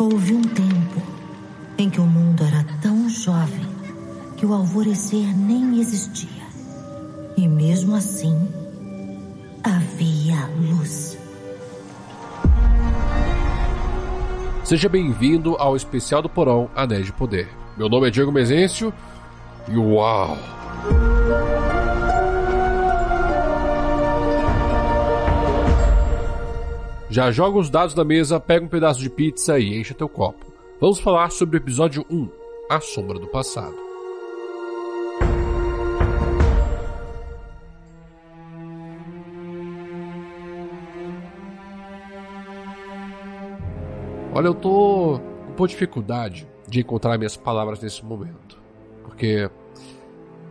Houve um tempo em que o mundo era tão jovem que o alvorecer nem existia. E mesmo assim, havia luz. Seja bem-vindo ao especial do Porão Anéis de Poder. Meu nome é Diego Mezencio e uau! Já joga os dados na mesa, pega um pedaço de pizza e enche teu copo. Vamos falar sobre o episódio 1, A Sombra do Passado. Olha, eu tô com pouca dificuldade de encontrar minhas palavras nesse momento. Porque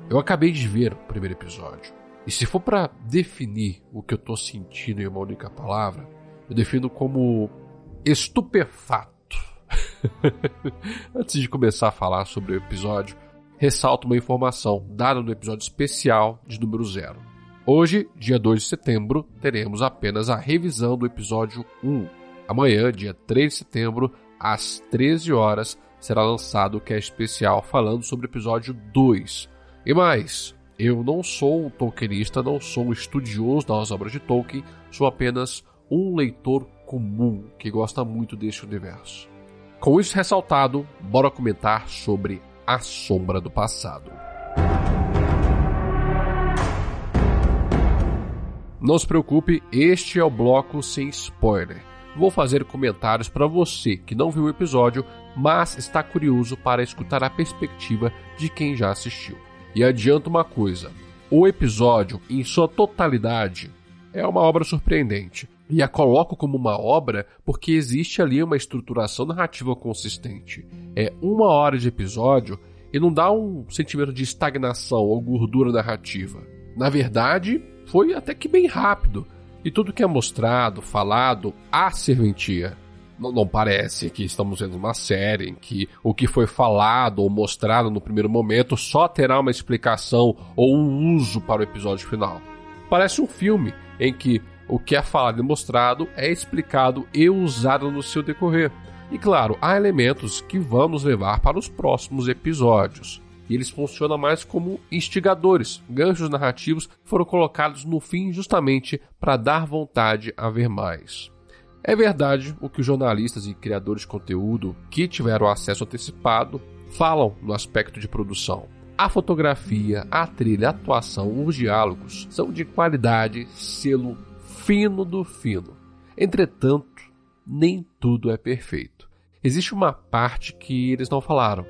eu acabei de ver o primeiro episódio. E se for para definir o que eu tô sentindo em uma única palavra, eu defino como estupefato. Antes de começar a falar sobre o episódio, ressalto uma informação dada no episódio especial de número 0. Hoje, dia 2 de setembro, teremos apenas a revisão do episódio 1. Amanhã, dia 3 de setembro, às 13 horas, será lançado o cast especial falando sobre o episódio 2. E mais, eu não sou um tolkienista, não sou um estudioso das obras de Tolkien, sou apenas um leitor comum que gosta muito deste universo. Com isso ressaltado, bora comentar sobre A Sombra do Passado. Não se preocupe, este é o bloco sem spoiler. Vou fazer comentários para você que não viu o episódio, mas está curioso para escutar a perspectiva de quem já assistiu. E adianto uma coisa: o episódio, em sua totalidade, é uma obra surpreendente. E a coloco como uma obra porque existe ali uma estruturação narrativa consistente. É uma hora de episódio e não dá um sentimento de estagnação ou gordura narrativa. Na verdade, foi até que bem rápido. E tudo que é mostrado, falado, há serventia. Não, não, parece que estamos vendo uma série em que o que foi falado ou mostrado no primeiro momento só terá uma explicação ou um uso para o episódio final. Parece um filme em que o que é falado e mostrado é explicado e usado no seu decorrer. E claro, há elementos que vamos levar para os próximos episódios. E eles funcionam mais como instigadores, ganchos narrativos foram colocados no fim justamente para dar vontade a ver mais. É verdade o que os jornalistas e criadores de conteúdo que tiveram acesso antecipado falam no aspecto de produção. A fotografia, a trilha, a atuação, os diálogos são de qualidade, selo fino do fino. Entretanto, nem tudo é perfeito. Existe uma parte que eles não falaram: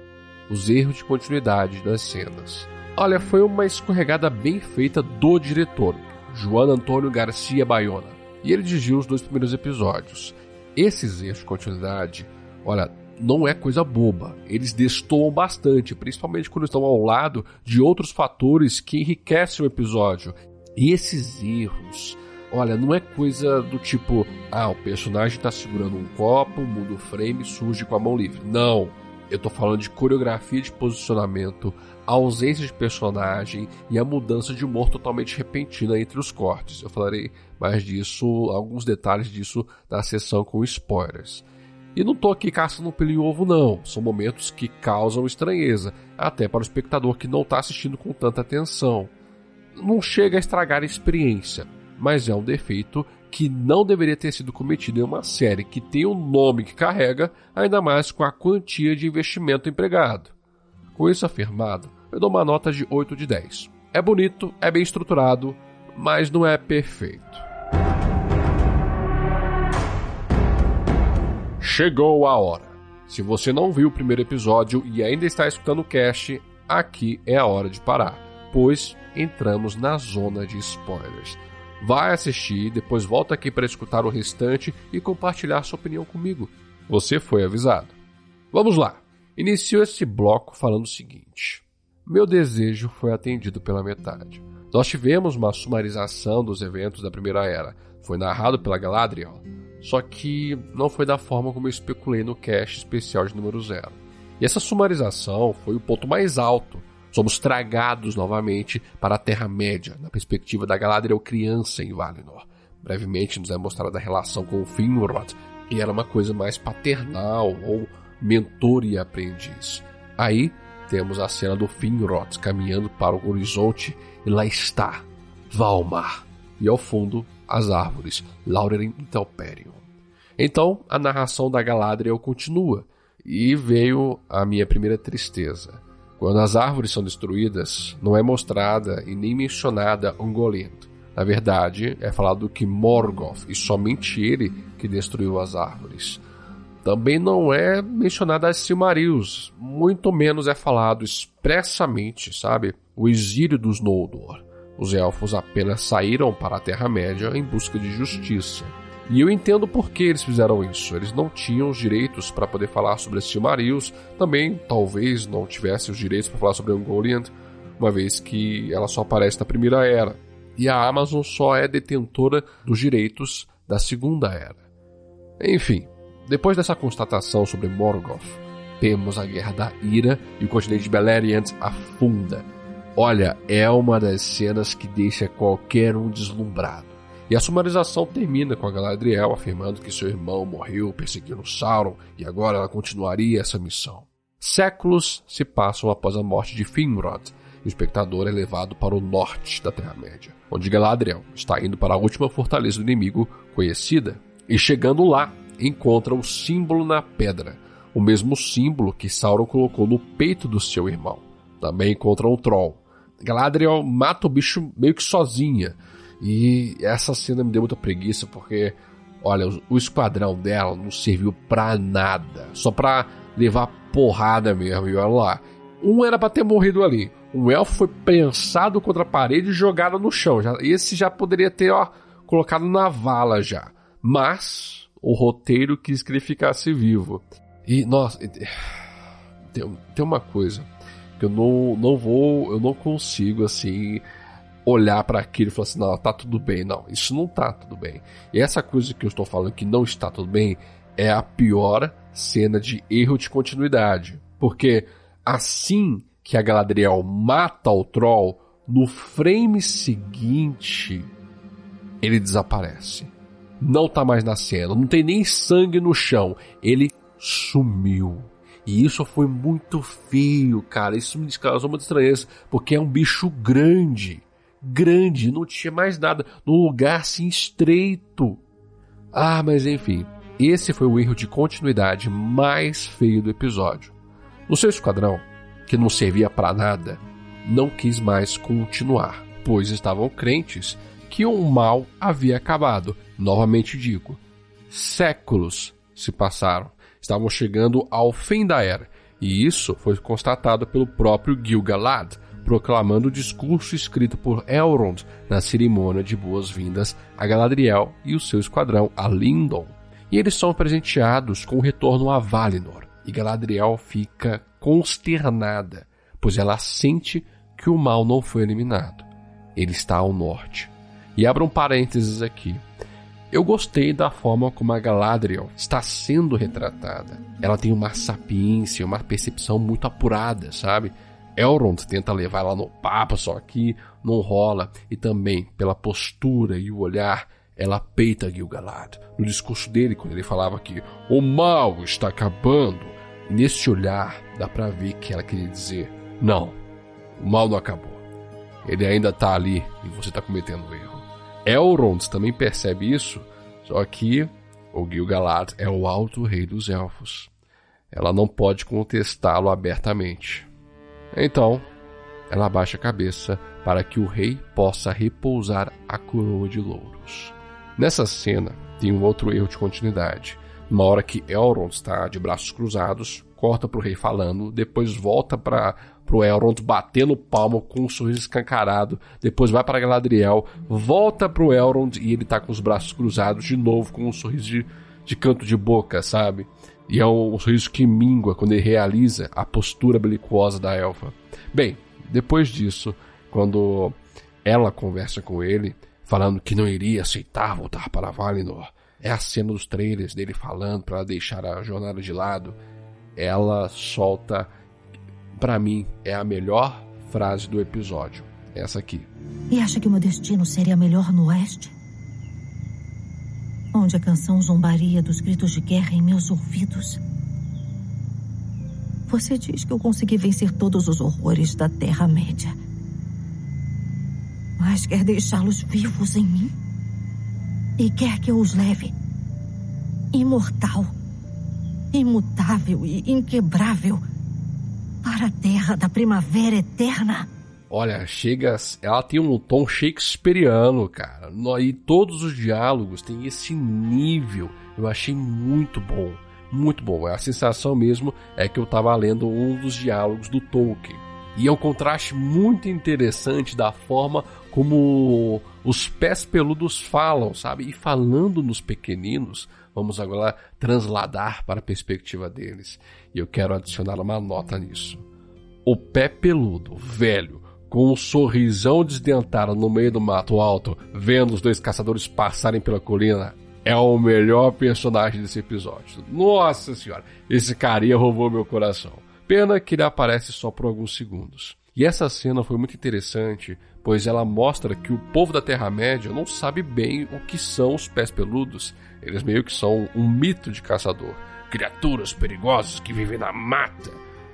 os erros de continuidade das cenas. Olha, foi uma escorregada bem feita do diretor, João Antônio Garcia Baiona, e ele dirigiu os dois primeiros episódios. Esses erros de continuidade, olha, não é coisa boba. Eles destoam bastante, principalmente quando estão ao lado de outros fatores que enriquecem o episódio. E esses erros Olha, não é coisa do tipo, ah, o personagem está segurando um copo, muda o frame e surge com a mão livre. Não. Eu tô falando de coreografia de posicionamento, a ausência de personagem e a mudança de humor totalmente repentina entre os cortes. Eu falarei mais disso, alguns detalhes disso na sessão com spoilers. E não tô aqui caçando um pelo em ovo, não. São momentos que causam estranheza, até para o espectador que não está assistindo com tanta atenção. Não chega a estragar a experiência, mas é um defeito que não deveria ter sido cometido em uma série que tem o nome que carrega, ainda mais com a quantia de investimento empregado. Com isso afirmado, eu dou uma nota de 8 de 10. É bonito, é bem estruturado, mas não é perfeito. Chegou a hora. Se você não viu o primeiro episódio e ainda está escutando o cast, aqui é a hora de parar, pois entramos na zona de spoilers. Vai assistir, depois volta aqui para escutar o restante e compartilhar sua opinião comigo. Você foi avisado. Vamos lá. Inicio esse bloco falando o seguinte: Meu desejo foi atendido pela metade. Nós tivemos uma sumarização dos eventos da Primeira Era. Foi narrado pela Galadriel, só que não foi da forma como eu especulei no cast especial de número 0. E essa sumarização foi o ponto mais alto Somos tragados novamente para a Terra-média, na perspectiva da Galadriel criança em Valinor. Brevemente nos é mostrada a relação com Finrod, E era uma coisa mais paternal, ou mentor e aprendiz. Aí temos a cena do Finrod caminhando para o horizonte e lá está, Valmar. E ao fundo, as árvores, Laurerin e Telperion. Então, a narração da Galadriel continua, e veio a minha primeira tristeza. Quando as árvores são destruídas, não é mostrada e nem mencionada Ungoliant. Na verdade, é falado que Morgoth, e somente ele, que destruiu as árvores. Também não é mencionada as Silmarils, muito menos é falado expressamente, sabe, o exílio dos Noldor. Os elfos apenas saíram para a Terra-média em busca de justiça. E eu entendo por que eles fizeram isso. Eles não tinham os direitos para poder falar sobre Silmarils, também talvez não tivessem os direitos para falar sobre Ungoliant, uma vez que ela só aparece na Primeira Era. E a Amazon só é detentora dos direitos da Segunda Era. Enfim, depois dessa constatação sobre Morgoth, temos a Guerra da Ira e o continente de Beleriand afunda. Olha, é uma das cenas que deixa qualquer um deslumbrado. E a sumarização termina com a Galadriel afirmando que seu irmão morreu perseguindo Sauron e agora ela continuaria essa missão. Séculos se passam após a morte de Finrod e o espectador é levado para o norte da Terra-média, onde Galadriel está indo para a última fortaleza do inimigo conhecida. E chegando lá, encontra o símbolo na pedra, o mesmo símbolo que Sauron colocou no peito do seu irmão. Também encontra um troll. Galadriel mata o bicho meio que sozinha. E essa cena me deu muita preguiça porque, olha, o esquadrão dela não serviu pra nada. Só pra levar porrada mesmo. E olha lá. Um era pra ter morrido ali. Um elfo foi prensado contra a parede e jogado no chão. Já, esse já poderia ter, ó, colocado na vala já. Mas o roteiro quis que ele ficasse vivo. E, nossa, tem, tem uma coisa que eu não, não vou, eu não consigo, assim, olhar para aquilo e falar assim, não, tá tudo bem. Não, isso não tá tudo bem. E essa coisa que eu estou falando que não está tudo bem é a pior cena de erro de continuidade. Porque assim que a Galadriel mata o Troll, no frame seguinte, ele desaparece não tá mais na cena, não tem nem sangue no chão. Ele sumiu. E isso foi muito feio, cara. Isso me causou muita estranheza, porque é um bicho grande. Grande, não tinha mais nada, num lugar assim estreito. Ah, mas enfim, esse foi o erro de continuidade mais feio do episódio. O seu esquadrão, que não servia para nada, não quis mais continuar, pois estavam crentes que o mal havia acabado. Novamente digo, séculos se passaram. Estavam chegando ao fim da era, e isso foi constatado pelo próprio Gil-galad, proclamando o discurso escrito por Elrond na cerimônia de boas-vindas a Galadriel e o seu esquadrão a Lindon. E eles são presenteados com o retorno a Valinor, e Galadriel fica consternada, pois ela sente que o mal não foi eliminado. Ele está ao norte. E abra um parênteses aqui. Eu gostei da forma como a Galadriel está sendo retratada. Ela tem uma sapiência, uma percepção muito apurada, sabe? Elrond tenta levar ela no papo, só que não rola. E também, pela postura e o olhar, ela peita Gil-galad. No discurso dele, quando ele falava que o mal está acabando, nesse olhar dá para ver que ela queria dizer: não, o mal não acabou. Ele ainda tá ali e você tá cometendo erro. Elrond também percebe isso, só que o Gil-galad é o alto rei dos elfos. Ela não pode contestá-lo abertamente. Então, ela abaixa a cabeça para que o rei possa repousar a coroa de louros. Nessa cena, tem um outro erro de continuidade. Uma hora que Elrond está de braços cruzados, corta para o rei falando, depois volta para pro Elrond batendo palmo com um sorriso escancarado, depois vai para Galadriel, volta pro Elrond e ele tá com os braços cruzados de novo com um sorriso de, de canto de boca, sabe? E é um, sorriso que mingua quando ele realiza a postura belicosa da elfa. Bem, depois disso, quando ela conversa com ele, falando que não iria aceitar voltar para Valinor, é a cena dos trailers dele falando para deixar a jornada de lado. Ela solta para mim, é a melhor frase do episódio. Essa aqui. E acha que o meu destino seria melhor no oeste? Onde a canção zombaria dos gritos de guerra em meus ouvidos. Você diz que eu consegui vencer todos os horrores da Terra-média. Mas quer deixá-los vivos em mim? E quer que eu os leve imortal, imutável e inquebrável para a terra da primavera eterna? Olha, chega. Ela tem um tom shakespeariano, cara. E todos os diálogos têm esse nível. Eu achei muito bom. Muito bom. A sensação mesmo é que eu estava lendo um dos diálogos do Tolkien. E é um contraste muito interessante da forma como os pés peludos falam, sabe? E falando nos pequeninos, vamos agora transladar para a perspectiva deles. E eu quero adicionar uma nota nisso. O pé peludo, velho, com um sorrisão desdentado no meio do mato alto, vendo os dois caçadores passarem pela colina, é o melhor personagem desse episódio. Nossa senhora, esse carinha roubou meu coração. Pena que ele aparece só por alguns segundos. E essa cena foi muito interessante, pois ela mostra que o povo da Terra-média não sabe bem o que são os pés peludos. Eles meio que são um mito de caçador. Criaturas perigosas que vivem na mata.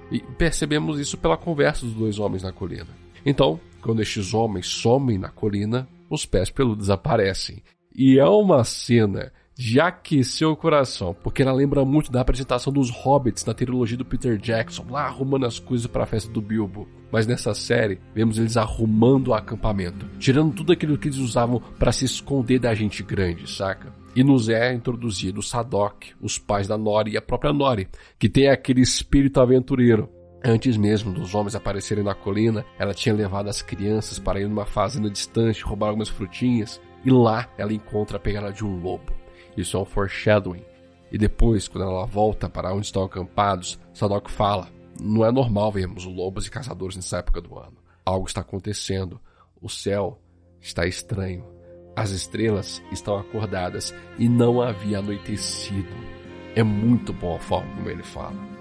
E percebemos isso pela conversa dos dois homens na colina. Então, quando estes homens somem na colina, os pés peludos aparecem. E é uma cena de aquecer o coração, porque ela lembra muito da apresentação dos hobbits na trilogia do Peter Jackson, lá arrumando as coisas para a festa do Bilbo. Mas nessa série, vemos eles arrumando o acampamento, tirando tudo aquilo que eles usavam para se esconder da gente grande, saca? E nos é introduzido Sadok, os pais da Nori e a própria Nori, que tem aquele espírito aventureiro. Antes mesmo dos homens aparecerem na colina, ela tinha levado as crianças para ir numa fazenda distante roubar algumas frutinhas, e lá ela encontra a pegada de um lobo. Isso é um foreshadowing. E depois, quando ela volta para onde estão acampados, Sadok fala: Não é normal vermos lobos e caçadores nessa época do ano. Algo está acontecendo. O céu está estranho. As estrelas estão acordadas e não havia anoitecido. É muito bom a forma como ele fala.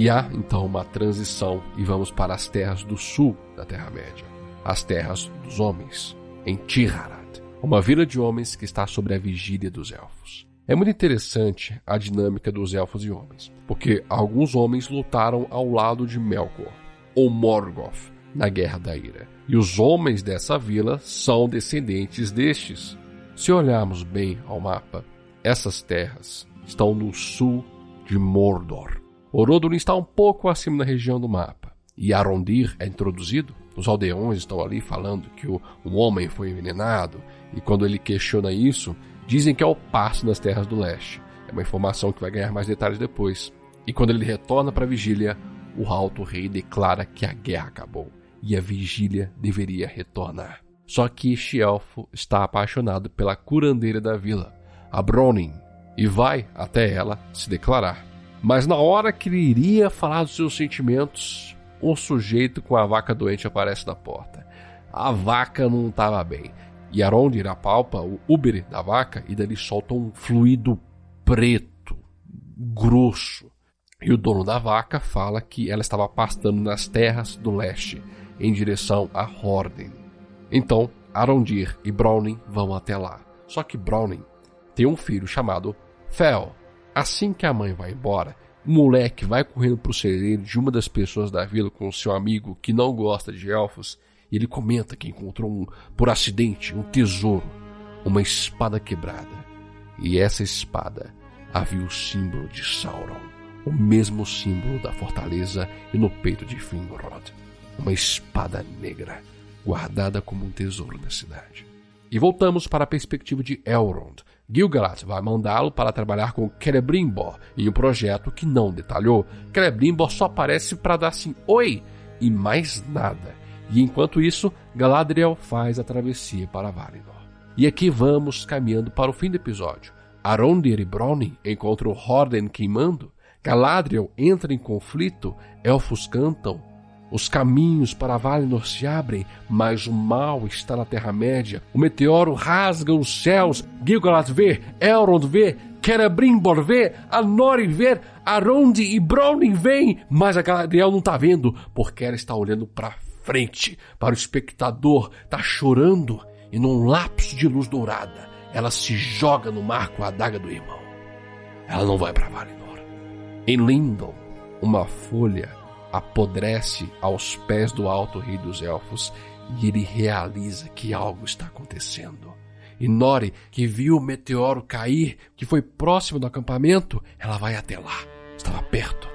E há então uma transição e vamos para as terras do sul da Terra-média, as terras dos homens, em Tirharad, uma vila de homens que está sobre a vigília dos elfos. É muito interessante a dinâmica dos elfos e homens, porque alguns homens lutaram ao lado de Melkor, ou Morgoth, na Guerra da Ira, e os homens dessa vila são descendentes destes. Se olharmos bem ao mapa, essas terras estão no sul de Mordor, Orodulin está um pouco acima da região do mapa. E Arondir é introduzido. Os aldeões estão ali falando que o, o homem foi envenenado. E quando ele questiona isso, dizem que é o passo nas terras do leste. É uma informação que vai ganhar mais detalhes depois. E quando ele retorna para a vigília, o Alto Rei declara que a guerra acabou e a vigília deveria retornar. Só que este elfo está apaixonado pela curandeira da vila, a Bronin, e vai até ela se declarar. Mas na hora que ele iria falar dos seus sentimentos, um sujeito com a vaca doente aparece na porta. A vaca não estava bem. E Arondir apalpa o úbere da vaca e dali solta um fluido preto, grosso. E o dono da vaca fala que ela estava pastando nas terras do leste, em direção a Horden. Então, Arondir e Browning vão até lá. Só que Browning tem um filho chamado Fel, Assim que a mãe vai embora, o moleque vai correndo para o celeiro de uma das pessoas da vila com seu amigo que não gosta de elfos e ele comenta que encontrou um, por acidente um tesouro, uma espada quebrada. E essa espada havia o símbolo de Sauron, o mesmo símbolo da fortaleza e no peito de Finrod, uma espada negra guardada como um tesouro da cidade. E voltamos para a perspectiva de Elrond, Gilgalad vai mandá-lo para trabalhar com Celebrimbor em um projeto que não detalhou. Celebrimbor só aparece para dar assim oi e mais nada. E enquanto isso, Galadriel faz a travessia para Valinor. E aqui vamos caminhando para o fim do episódio. Arondir e Browning encontram Horden queimando. Galadriel entra em conflito. Elfos cantam. Os caminhos para Valinor se abrem, mas o mal está na Terra-média. O meteoro rasga os céus. Gilgalad vê, Elrond vê, Celebrimbor vê, Anori vê, Aronde e Browning vêm, mas a Galadriel não está vendo, porque ela está olhando para frente, para o espectador, está chorando, e num lapso de luz dourada, ela se joga no mar com a adaga do irmão. Ela não vai para Valinor. Em Lindon, uma folha apodrece aos pés do alto rei dos elfos e ele realiza que algo está acontecendo. E Nori, que viu o meteoro cair, que foi próximo do acampamento, ela vai até lá. Estava perto.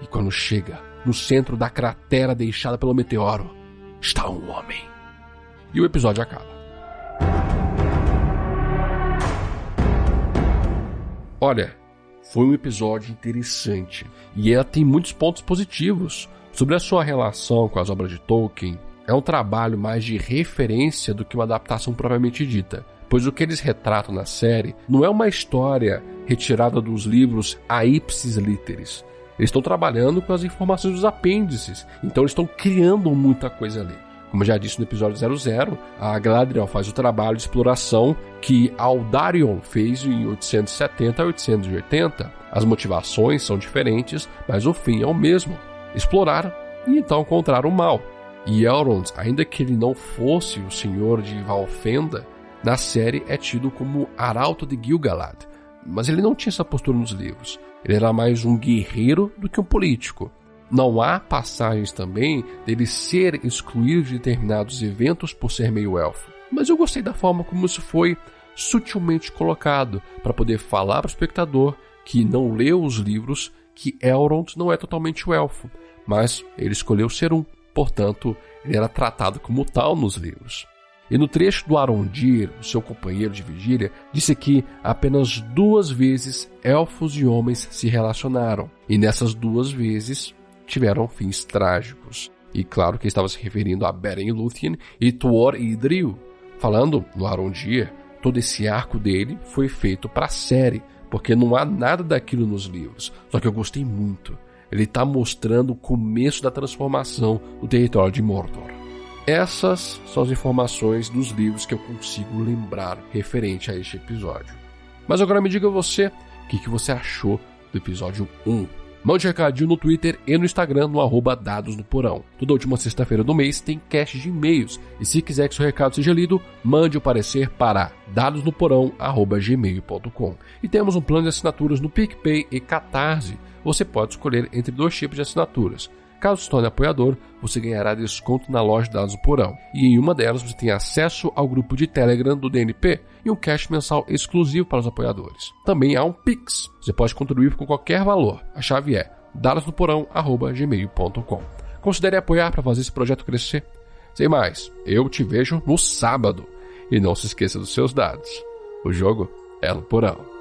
E quando chega, no centro da cratera deixada pelo meteoro, está um homem. E o episódio acaba. Olha, foi um episódio interessante e ela tem muitos pontos positivos sobre a sua relação com as obras de Tolkien. É um trabalho mais de referência do que uma adaptação propriamente dita, pois o que eles retratam na série não é uma história retirada dos livros a ipsis literis. Eles estão trabalhando com as informações dos apêndices, então eles estão criando muita coisa ali. Como já disse no episódio 00, a Galadriel faz o trabalho de exploração que Aldarion fez em 870 a 880. As motivações são diferentes, mas o fim é o mesmo: explorar e então encontrar o mal. E Elrond, ainda que ele não fosse o senhor de Valfenda, na série é tido como Arauto de Gil-galad, mas ele não tinha essa postura nos livros. Ele era mais um guerreiro do que um político. Não há passagens também dele ser excluído de determinados eventos por ser meio elfo. Mas eu gostei da forma como isso foi sutilmente colocado para poder falar para o espectador que não leu os livros que Elrond não é totalmente o elfo, mas ele escolheu ser um, portanto, ele era tratado como tal nos livros. E no trecho do Arondir, o seu companheiro de vigília, disse que apenas duas vezes elfos e homens se relacionaram, e nessas duas vezes tiveram fins trágicos. E claro que estava se referindo a Beren Lúthien e Tuor e Idril. Falando no Arondir, todo esse arco dele foi feito para a série, porque não há nada daquilo nos livros. Só que eu gostei muito. Ele está mostrando o começo da transformação do território de Mordor. Essas são as informações dos livros que eu consigo lembrar referente a este episódio. Mas agora me diga você, o que, que você achou do episódio 1? Mande recadinho no Twitter e no Instagram no arroba Dados no Porão. Toda última sexta-feira do mês tem cache de e-mails. E se quiser que seu recado seja lido, mande o parecer para dadosnoporão.gmail.com. E temos um plano de assinaturas no PicPay e Catarse. Você pode escolher entre dois tipos de assinaturas. Caso se torne apoiador, você ganhará desconto na loja de dados do Porão. E em uma delas você tem acesso ao grupo de Telegram do DNP e um cash mensal exclusivo para os apoiadores. Também há um Pix. Você pode contribuir com qualquer valor. A chave é dadosnoporão.gmail.com. Considere apoiar para fazer esse projeto crescer. Sem mais, eu te vejo no sábado. E não se esqueça dos seus dados. O jogo é no Porão.